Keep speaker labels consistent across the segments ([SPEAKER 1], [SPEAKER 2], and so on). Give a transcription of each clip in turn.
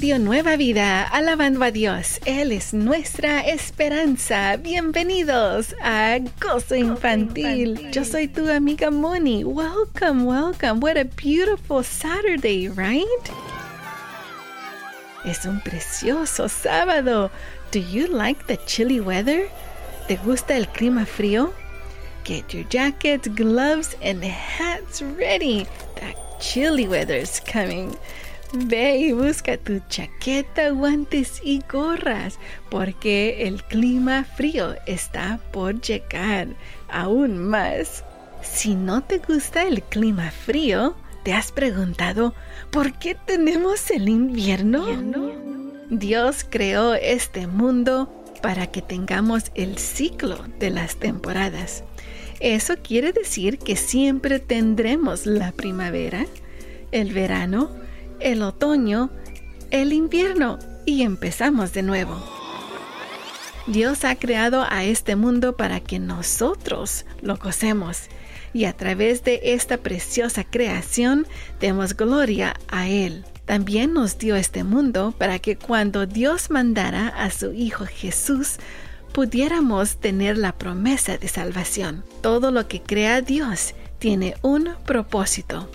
[SPEAKER 1] Radio Nueva Vida, alabando a Dios. Él es nuestra esperanza. Bienvenidos a Gozo Infantil. Yo soy tu amiga Moni. Welcome, welcome. What a beautiful Saturday, right? Es un precioso sábado. Do you like the chilly weather? ¿Te gusta el clima frío? Get your jackets, gloves, and hats ready. The chilly weather is coming. Ve y busca tu chaqueta, guantes y gorras, porque el clima frío está por llegar aún más. Si no te gusta el clima frío, ¿te has preguntado por qué tenemos el invierno? Dios creó este mundo para que tengamos el ciclo de las temporadas. Eso quiere decir que siempre tendremos la primavera, el verano, el otoño, el invierno y empezamos de nuevo. Dios ha creado a este mundo para que nosotros lo gocemos y a través de esta preciosa creación demos gloria a Él. También nos dio este mundo para que cuando Dios mandara a su Hijo Jesús, pudiéramos tener la promesa de salvación. Todo lo que crea Dios tiene un propósito.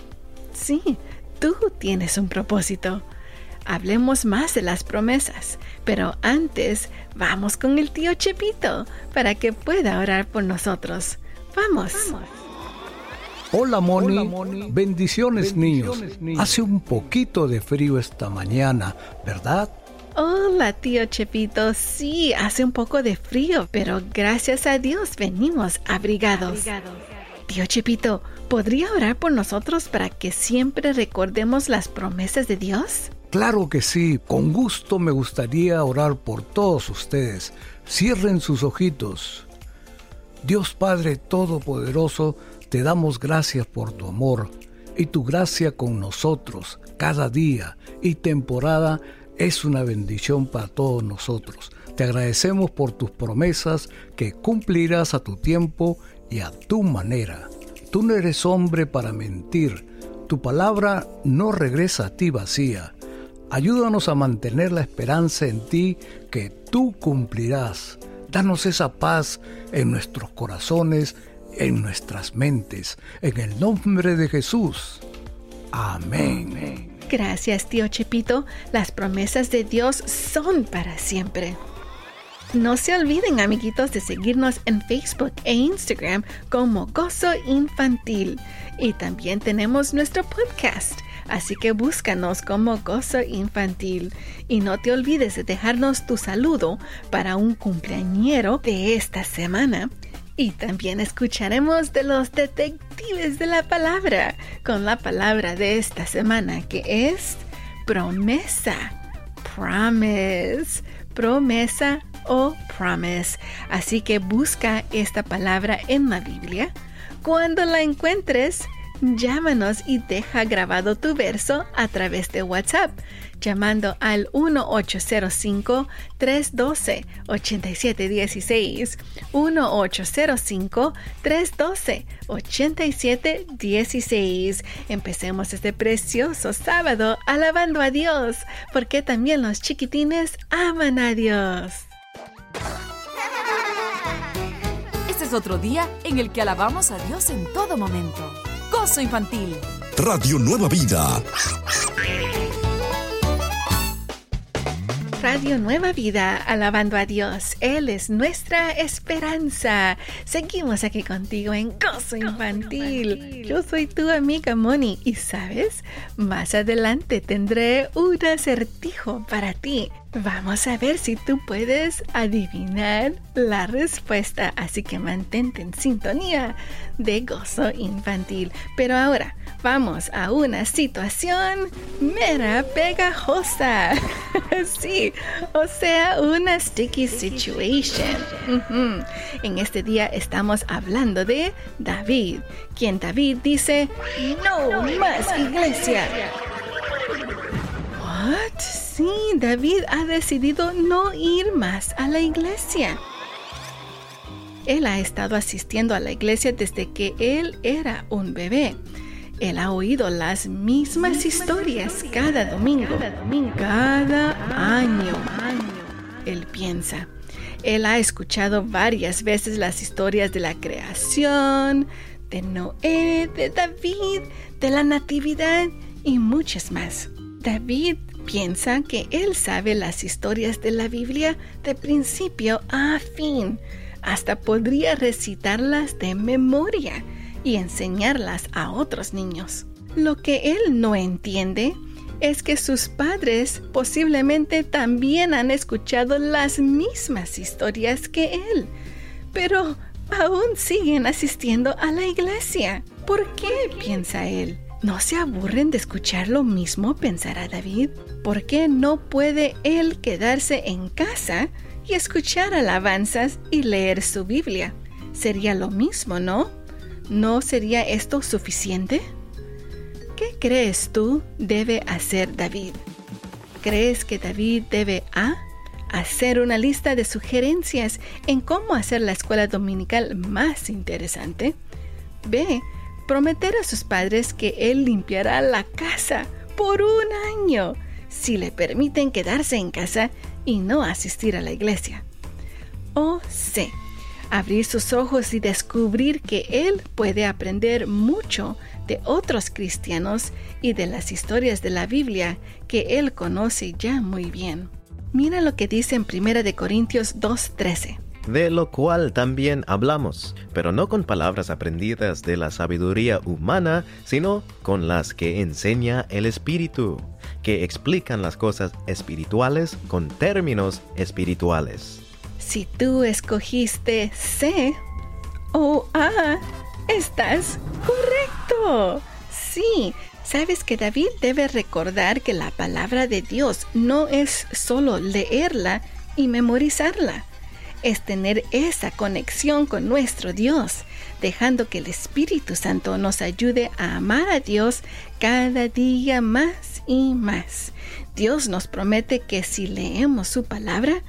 [SPEAKER 1] Sí, tú tienes un propósito. Hablemos más de las promesas, pero antes vamos con el tío Chepito para que pueda orar por nosotros. Vamos.
[SPEAKER 2] Hola Moni. bendiciones niños. Hace un poquito de frío esta mañana, ¿verdad?
[SPEAKER 1] Hola tío Chepito, sí, hace un poco de frío, pero gracias a Dios venimos abrigados. Tío Chepito, ¿podría orar por nosotros para que siempre recordemos las promesas de Dios?
[SPEAKER 2] Claro que sí, con gusto me gustaría orar por todos ustedes. Cierren sus ojitos. Dios Padre Todopoderoso, te damos gracias por tu amor y tu gracia con nosotros cada día y temporada es una bendición para todos nosotros. Te agradecemos por tus promesas que cumplirás a tu tiempo y a tu manera. Tú no eres hombre para mentir. Tu palabra no regresa a ti vacía. Ayúdanos a mantener la esperanza en ti que tú cumplirás. Danos esa paz en nuestros corazones, en nuestras mentes. En el nombre de Jesús. Amén.
[SPEAKER 1] Gracias, tío Chepito. Las promesas de Dios son para siempre. No se olviden, amiguitos, de seguirnos en Facebook e Instagram como Gozo Infantil. Y también tenemos nuestro podcast. Así que búscanos como Gozo Infantil. Y no te olvides de dejarnos tu saludo para un cumpleañero de esta semana. Y también escucharemos de los detectives de la palabra con la palabra de esta semana que es promesa. Promise. Promesa o promise. Así que busca esta palabra en la Biblia. Cuando la encuentres, llámanos y deja grabado tu verso a través de WhatsApp llamando al 1-805-312-8716. 1-805-312-8716. Empecemos este precioso sábado alabando a Dios, porque también los chiquitines aman a Dios.
[SPEAKER 3] Este es otro día en el que alabamos a Dios en todo momento. Gozo infantil.
[SPEAKER 4] Radio Nueva Vida.
[SPEAKER 1] Radio Nueva Vida, alabando a Dios. Él es nuestra esperanza. Seguimos aquí contigo en Gozo Infantil. Yo soy tu amiga Moni y sabes, más adelante tendré un acertijo para ti. Vamos a ver si tú puedes adivinar la respuesta, así que mantente en sintonía de Gozo Infantil. Pero ahora, vamos a una situación mera pegajosa. sí, o sea, una sticky situation. En este día estamos hablando de David, quien David dice, no más iglesia. Sí, David ha decidido no ir más a la iglesia. Él ha estado asistiendo a la iglesia desde que él era un bebé. Él ha oído las mismas historias cada domingo, cada año. Él piensa. Él ha escuchado varias veces las historias de la creación, de Noé, de David, de la Natividad y muchas más. David piensa que él sabe las historias de la Biblia de principio a fin hasta podría recitarlas de memoria y enseñarlas a otros niños. Lo que él no entiende es que sus padres posiblemente también han escuchado las mismas historias que él, pero aún siguen asistiendo a la iglesia. ¿Por qué? piensa él. ¿No se aburren de escuchar lo mismo? pensará David. ¿Por qué no puede él quedarse en casa y escuchar alabanzas y leer su Biblia. Sería lo mismo, ¿no? ¿No sería esto suficiente? ¿Qué crees tú debe hacer David? ¿Crees que David debe A? Hacer una lista de sugerencias en cómo hacer la escuela dominical más interesante. B. Prometer a sus padres que él limpiará la casa por un año si le permiten quedarse en casa y no asistir a la iglesia. O C. Abrir sus ojos y descubrir que él puede aprender mucho de otros cristianos y de las historias de la Biblia que él conoce ya muy bien. Mira lo que dice en 1 Corintios 2.13
[SPEAKER 5] de lo cual también hablamos, pero no con palabras aprendidas de la sabiduría humana, sino con las que enseña el Espíritu, que explican las cosas espirituales con términos espirituales.
[SPEAKER 1] Si tú escogiste C o A, estás correcto. Sí, sabes que David debe recordar que la palabra de Dios no es solo leerla y memorizarla es tener esa conexión con nuestro Dios, dejando que el Espíritu Santo nos ayude a amar a Dios cada día más y más. Dios nos promete que si leemos su palabra,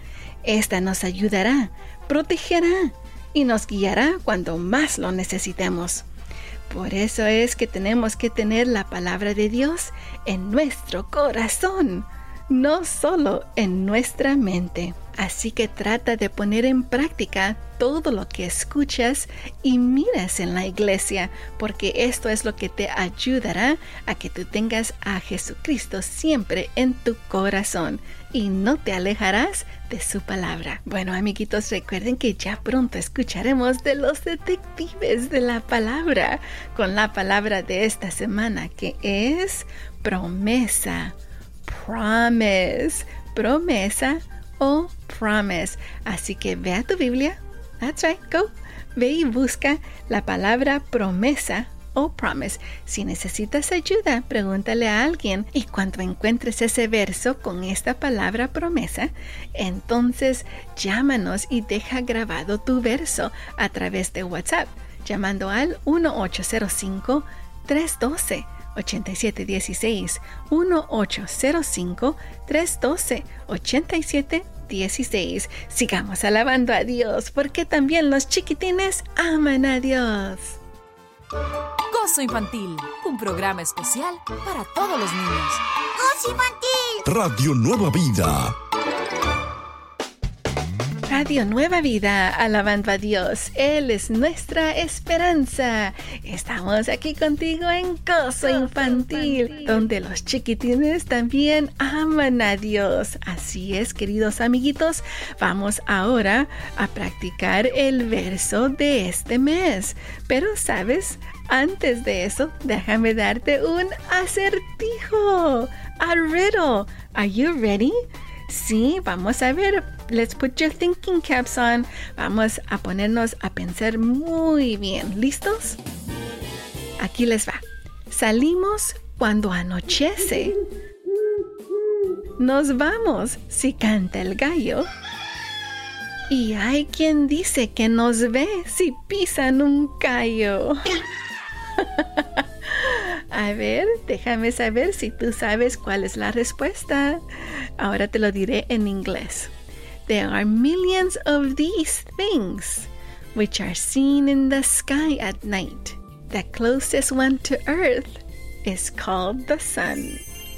[SPEAKER 1] esta nos ayudará, protegerá y nos guiará cuando más lo necesitemos. Por eso es que tenemos que tener la palabra de Dios en nuestro corazón, no solo en nuestra mente. Así que trata de poner en práctica todo lo que escuchas y miras en la iglesia, porque esto es lo que te ayudará a que tú tengas a Jesucristo siempre en tu corazón y no te alejarás de su palabra. Bueno, amiguitos, recuerden que ya pronto escucharemos de los detectives de la palabra con la palabra de esta semana que es promesa. Promise. Promesa o promise. Así que ve a tu Biblia. That's right, go. Ve y busca la palabra promesa o promise. Si necesitas ayuda, pregúntale a alguien y cuando encuentres ese verso con esta palabra promesa, entonces llámanos y deja grabado tu verso a través de WhatsApp, llamando al 1805 312 8716 1805 312 8716. Sigamos alabando a Dios porque también los chiquitines aman a Dios.
[SPEAKER 3] Gozo Infantil, un programa especial para todos los niños.
[SPEAKER 4] Gozo Infantil. Radio Nueva Vida
[SPEAKER 1] Radio Nueva Vida, alabando a Dios. Él es nuestra esperanza. Estamos aquí contigo en Gozo Infantil, donde los chiquitines también aman a Dios. Así es, queridos amiguitos, vamos ahora a practicar el verso de este mes. Pero, ¿sabes? Antes de eso, déjame darte un acertijo. A riddle. Are you ready? Sí, vamos a ver. Let's put your thinking caps on. Vamos a ponernos a pensar muy bien. ¿Listos? Aquí les va. Salimos cuando anochece. Nos vamos si canta el gallo. Y hay quien dice que nos ve si pisan un callo. A ver, déjame saber si tú sabes cuál es la respuesta. Ahora te lo diré en inglés. There are millions of these things which are seen in the sky at night. The closest one to Earth is called the sun.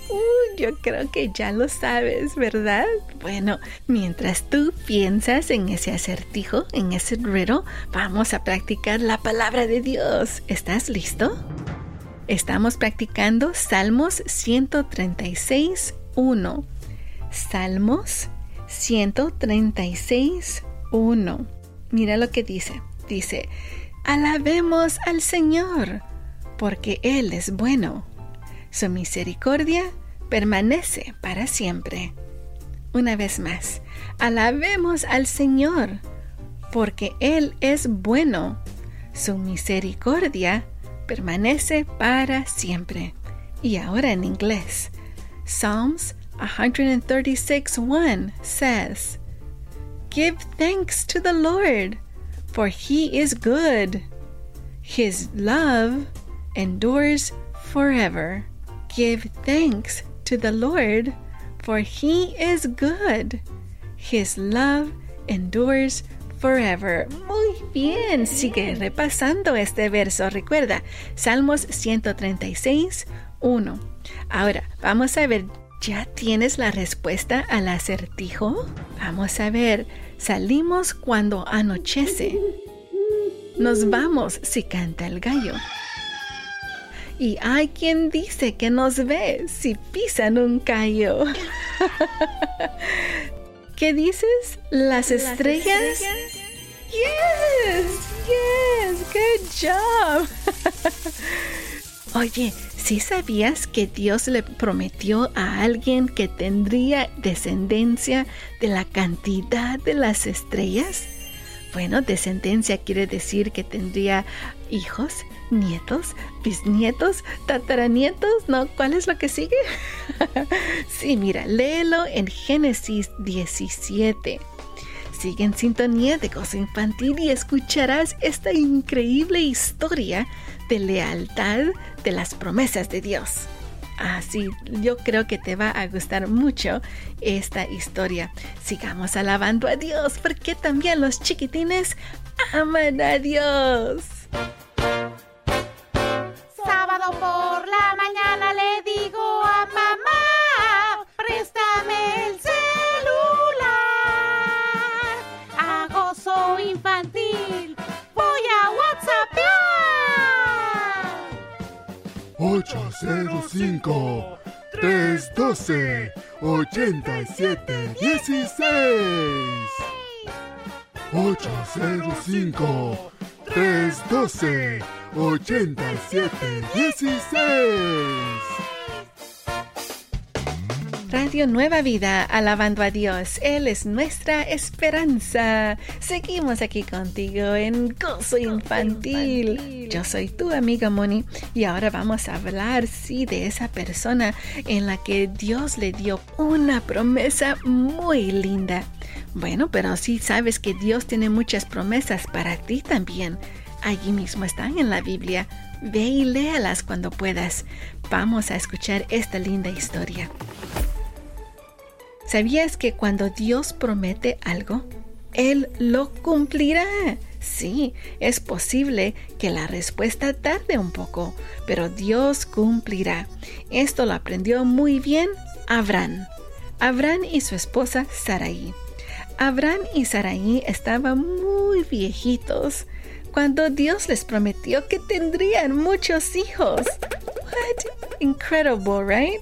[SPEAKER 1] Uh, yo creo que ya lo sabes, ¿verdad? Bueno, mientras tú piensas en ese acertijo, en ese riddle, vamos a practicar la palabra de Dios. ¿Estás listo? Estamos practicando Salmos 136, 1. Salmos 136, 1. Mira lo que dice. Dice, alabemos al Señor, porque Él es bueno su misericordia permanece para siempre. Una vez más, alabemos al Señor, porque Él es bueno. Su misericordia permanece para siempre. Y ahora en inglés. Psalms 136.1 says, Give thanks to the Lord, for he is good. His love endures forever. Give thanks to the Lord, for he is good. His love endures forever. Muy bien, sigue repasando este verso. Recuerda, Salmos 136, 1. Ahora, vamos a ver, ¿ya tienes la respuesta al acertijo? Vamos a ver, salimos cuando anochece. Nos vamos si canta el gallo. Y hay quien dice que nos ve si pisan un callo. ¿Qué dices? ¿Las, estrellas? Yes, yes, good job. Oye, ¿sí sabías que Dios le prometió a alguien que tendría descendencia de la cantidad de las estrellas? Bueno, descendencia quiere decir que tendría hijos nietos, bisnietos, tataranietos, ¿no? ¿Cuál es lo que sigue? sí, mira, léelo en Génesis 17. Sigue en sintonía de Gozo Infantil y escucharás esta increíble historia de lealtad de las promesas de Dios. Así, yo creo que te va a gustar mucho esta historia. Sigamos alabando a Dios porque también los chiquitines aman a Dios.
[SPEAKER 6] 805 312 8716 805 312 8716.
[SPEAKER 1] Radio Nueva Vida, alabando a Dios. Él es nuestra esperanza. Seguimos aquí contigo en Gozo Infantil. Yo soy tu amiga Moni y ahora vamos a hablar, sí, de esa persona en la que Dios le dio una promesa muy linda. Bueno, pero sí sabes que Dios tiene muchas promesas para ti también. Allí mismo están en la Biblia. Ve y léalas cuando puedas. Vamos a escuchar esta linda historia. ¿Sabías que cuando Dios promete algo, Él lo cumplirá? Sí, es posible que la respuesta tarde un poco, pero Dios cumplirá. Esto lo aprendió muy bien Abraham. Abraham y su esposa Sarai. Abraham y Sarai estaban muy viejitos cuando Dios les prometió que tendrían muchos hijos. What? Incredible, right?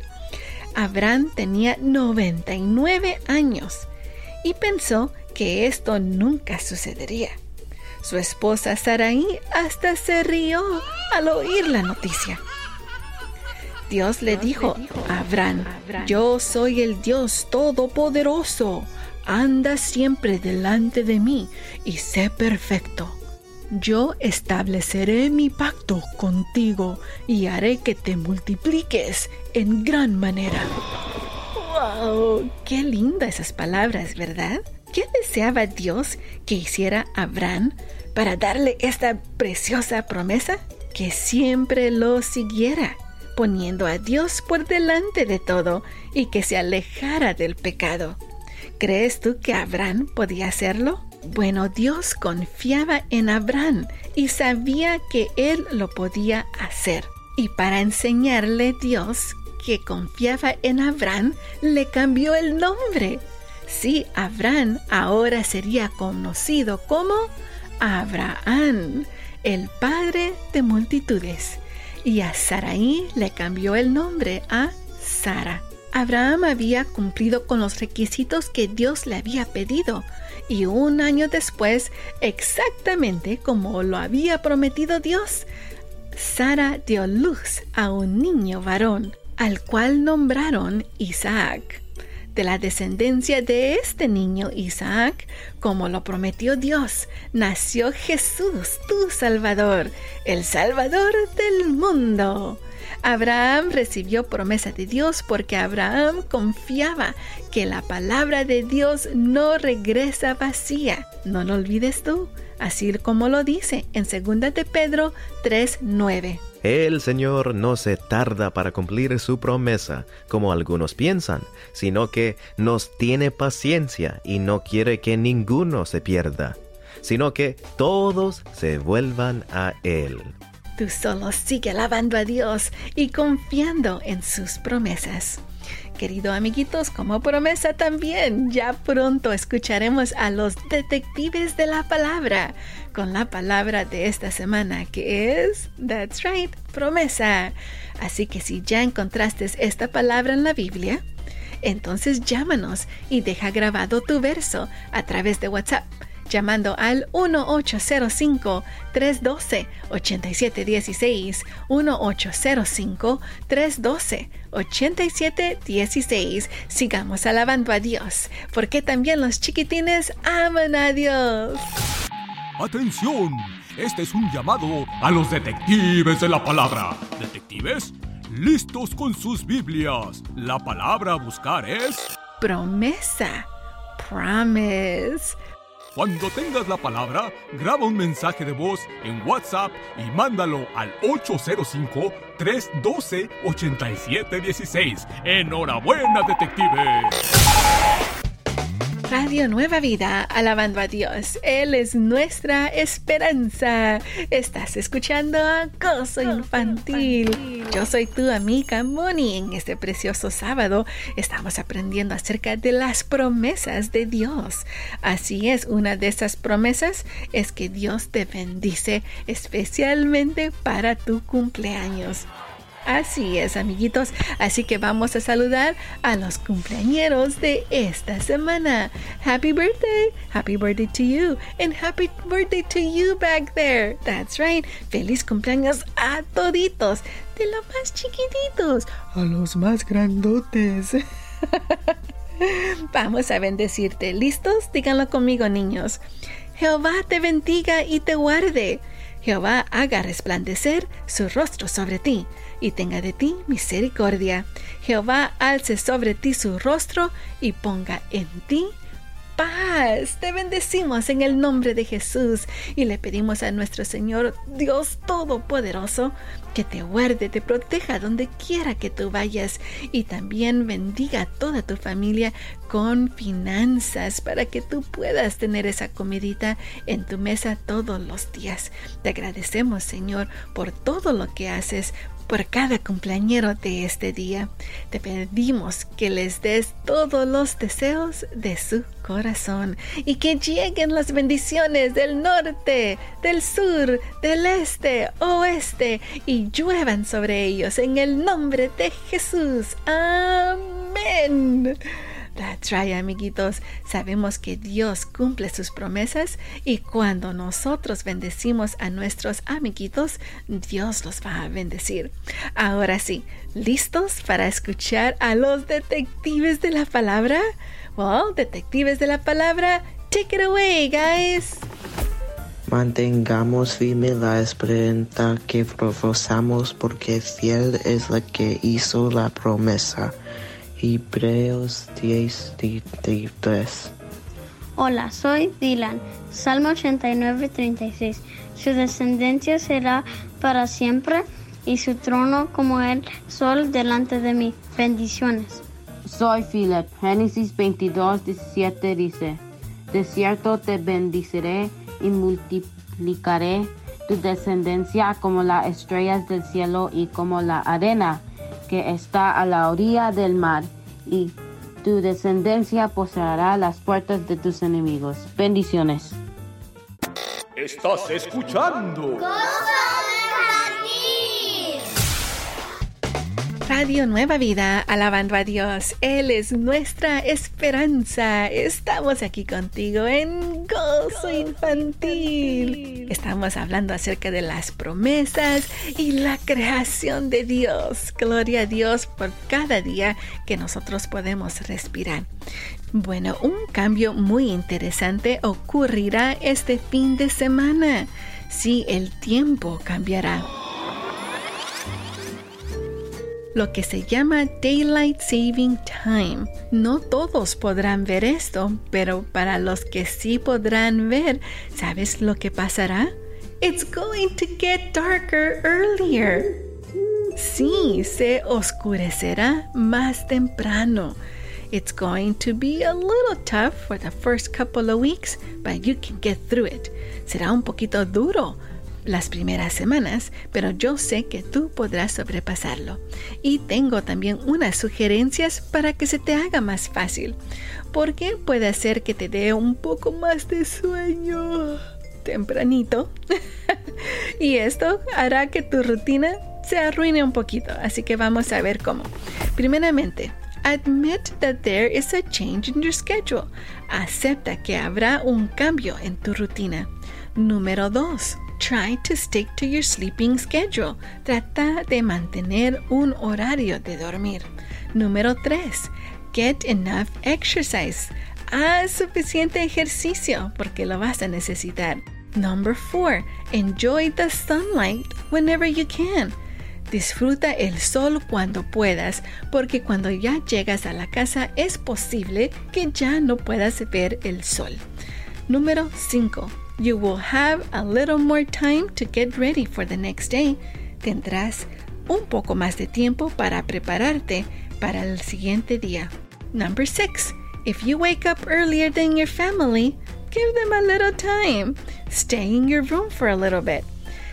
[SPEAKER 1] Abraham tenía 99 años y pensó que esto nunca sucedería. Su esposa Sarai hasta se rió al oír la noticia. Dios le dijo a Abraham, yo soy el Dios Todopoderoso, anda siempre delante de mí y sé perfecto. Yo estableceré mi pacto contigo y haré que te multipliques en gran manera. ¡Wow! Qué lindas esas palabras, ¿verdad? ¿Qué deseaba Dios que hiciera Abraham para darle esta preciosa promesa? Que siempre lo siguiera, poniendo a Dios por delante de todo y que se alejara del pecado. ¿Crees tú que Abraham podía hacerlo? Bueno, Dios confiaba en Abraham y sabía que él lo podía hacer. Y para enseñarle Dios que confiaba en Abraham, le cambió el nombre. Sí, Abraham ahora sería conocido como Abraham, el padre de multitudes. Y a Sarai le cambió el nombre a Sara. Abraham había cumplido con los requisitos que Dios le había pedido y un año después, exactamente como lo había prometido Dios, Sara dio luz a un niño varón, al cual nombraron Isaac. De la descendencia de este niño Isaac, como lo prometió Dios, nació Jesús, tu Salvador, el Salvador del mundo. Abraham recibió promesa de Dios porque Abraham confiaba que la palabra de Dios no regresa vacía. No lo olvides tú, así como lo dice en 2 de Pedro 3:9.
[SPEAKER 5] El Señor no se tarda para cumplir su promesa, como algunos piensan, sino que nos tiene paciencia y no quiere que ninguno se pierda, sino que todos se vuelvan a Él.
[SPEAKER 1] Tú solo sigue alabando a Dios y confiando en sus promesas. Querido amiguitos, como promesa también, ya pronto escucharemos a los detectives de la palabra con la palabra de esta semana que es, that's right, promesa. Así que si ya encontraste esta palabra en la Biblia, entonces llámanos y deja grabado tu verso a través de WhatsApp llamando al 1805-312-8716, 1805-312-8716. Sigamos alabando a Dios, porque también los chiquitines aman a Dios.
[SPEAKER 7] ¡Atención! Este es un llamado a los detectives de la palabra. ¿Detectives? Listos con sus Biblias. La palabra a buscar es...
[SPEAKER 1] Promesa. Promise.
[SPEAKER 7] Cuando tengas la palabra, graba un mensaje de voz en WhatsApp y mándalo al 805-312-8716. ¡Enhorabuena, detective!
[SPEAKER 1] Radio Nueva Vida, alabando a Dios. Él es nuestra esperanza. Estás escuchando Gozo Infantil. Yo soy tu amiga Moni. En este precioso sábado estamos aprendiendo acerca de las promesas de Dios. Así es, una de esas promesas es que Dios te bendice especialmente para tu cumpleaños. Así es, amiguitos. Así que vamos a saludar a los cumpleañeros de esta semana. Happy birthday. Happy birthday to you. And happy birthday to you back there. That's right. Feliz cumpleaños a toditos. De los más chiquititos a los más grandotes. Vamos a bendecirte. ¿Listos? Díganlo conmigo, niños. Jehová te bendiga y te guarde. Jehová haga resplandecer su rostro sobre ti y tenga de ti misericordia. Jehová alce sobre ti su rostro y ponga en ti paz. Te bendecimos en el nombre de Jesús y le pedimos a nuestro Señor Dios Todopoderoso que te guarde, te proteja donde quiera que tú vayas y también bendiga a toda tu familia con finanzas para que tú puedas tener esa comidita en tu mesa todos los días. Te agradecemos Señor por todo lo que haces, por cada cumpleañero de este día. Te pedimos que les des todos los deseos de su corazón y que lleguen las bendiciones del norte, del sur, del este, oeste y lluevan sobre ellos en el nombre de Jesús. Amén. That's right, amiguitos. Sabemos que Dios cumple sus promesas y cuando nosotros bendecimos a nuestros amiguitos, Dios los va a bendecir. Ahora sí, ¿listos para escuchar a los detectives de la palabra? Well, detectives de la palabra, take it away, guys.
[SPEAKER 8] Mantengamos firme la esperanza que profesamos porque fiel es la que hizo la promesa. Hebreos 10, 33.
[SPEAKER 9] Hola, soy Dylan. Salmo 89, 36. Su descendencia será para siempre y su trono como el sol delante de mí. Bendiciones.
[SPEAKER 10] Soy Philip. Génesis 22, 17 dice, De cierto te bendiciré y multiplicaré tu descendencia como las estrellas del cielo y como la arena que está a la orilla del mar, y tu descendencia poseerá las puertas de tus enemigos. Bendiciones.
[SPEAKER 7] Estás escuchando.
[SPEAKER 1] Radio Nueva Vida, alabando a Dios. Él es nuestra esperanza. Estamos aquí contigo en Gozo Infantil. Estamos hablando acerca de las promesas y la creación de Dios. Gloria a Dios por cada día que nosotros podemos respirar. Bueno, un cambio muy interesante ocurrirá este fin de semana. Sí, el tiempo cambiará lo que se llama Daylight Saving Time. No todos podrán ver esto, pero para los que sí podrán ver, ¿sabes lo que pasará? It's going to get darker earlier. Sí, se oscurecerá más temprano. It's going to be a little tough for the first couple of weeks, but you can get through it. Será un poquito duro las primeras semanas, pero yo sé que tú podrás sobrepasarlo. Y tengo también unas sugerencias para que se te haga más fácil, porque puede ser que te dé un poco más de sueño tempranito. y esto hará que tu rutina se arruine un poquito, así que vamos a ver cómo. Primeramente, admit that there is a change in your schedule. Acepta que habrá un cambio en tu rutina. Número 2 Try to stick to your sleeping schedule. Trata de mantener un horario de dormir. Número 3. Get enough exercise. Haz suficiente ejercicio porque lo vas a necesitar. Number 4. Enjoy the sunlight whenever you can. Disfruta el sol cuando puedas, porque cuando ya llegas a la casa es posible que ya no puedas ver el sol. Número 5 You will have a little more time to get ready for the next day. Tendrás un poco más de tiempo para prepararte para el siguiente día. Number six, if you wake up earlier than your family, give them a little time. Stay in your room for a little bit.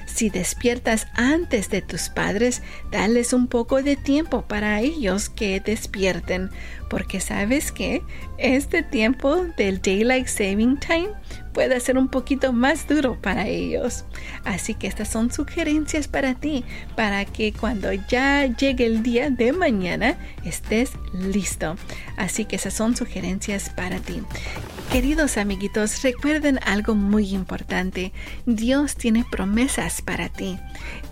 [SPEAKER 1] Si despiertas antes de tus padres, dales un poco de tiempo para ellos que despierten, porque sabes que este tiempo del Daylight Saving Time puede ser un poquito más duro para ellos. Así que estas son sugerencias para ti, para que cuando ya llegue el día de mañana estés listo. Así que esas son sugerencias para ti. Queridos amiguitos, recuerden algo muy importante. Dios tiene promesas para ti.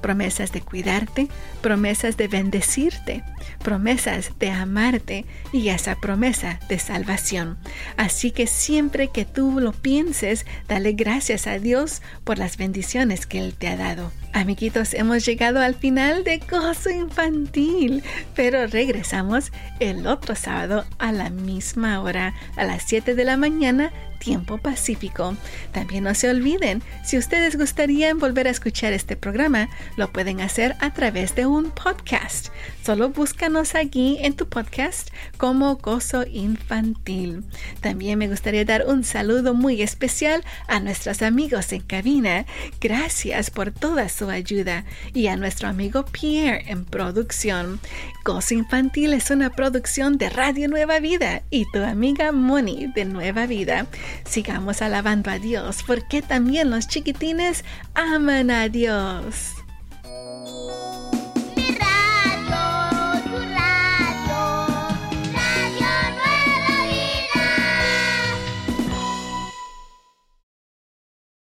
[SPEAKER 1] Promesas de cuidarte, promesas de bendecirte, promesas de amarte y esa promesa de salvación. Así que siempre que tú lo pienses, dale gracias a Dios por las bendiciones que Él te ha dado. Amiguitos, hemos llegado al final de Gozo Infantil, pero regresamos el otro sábado a la misma hora, a las 7 de la mañana, tiempo pacífico. También no se olviden, si ustedes gustarían volver a escuchar este programa, lo pueden hacer a través de un podcast. Solo búscanos aquí en tu podcast como Gozo Infantil. También me gustaría dar un saludo muy especial a nuestros amigos en cabina. Gracias por toda su ayuda. Y a nuestro amigo Pierre en producción. Gozo Infantil es una producción de Radio Nueva Vida y tu amiga Moni de Nueva Vida. Sigamos alabando a Dios porque también los chiquitines aman a Dios.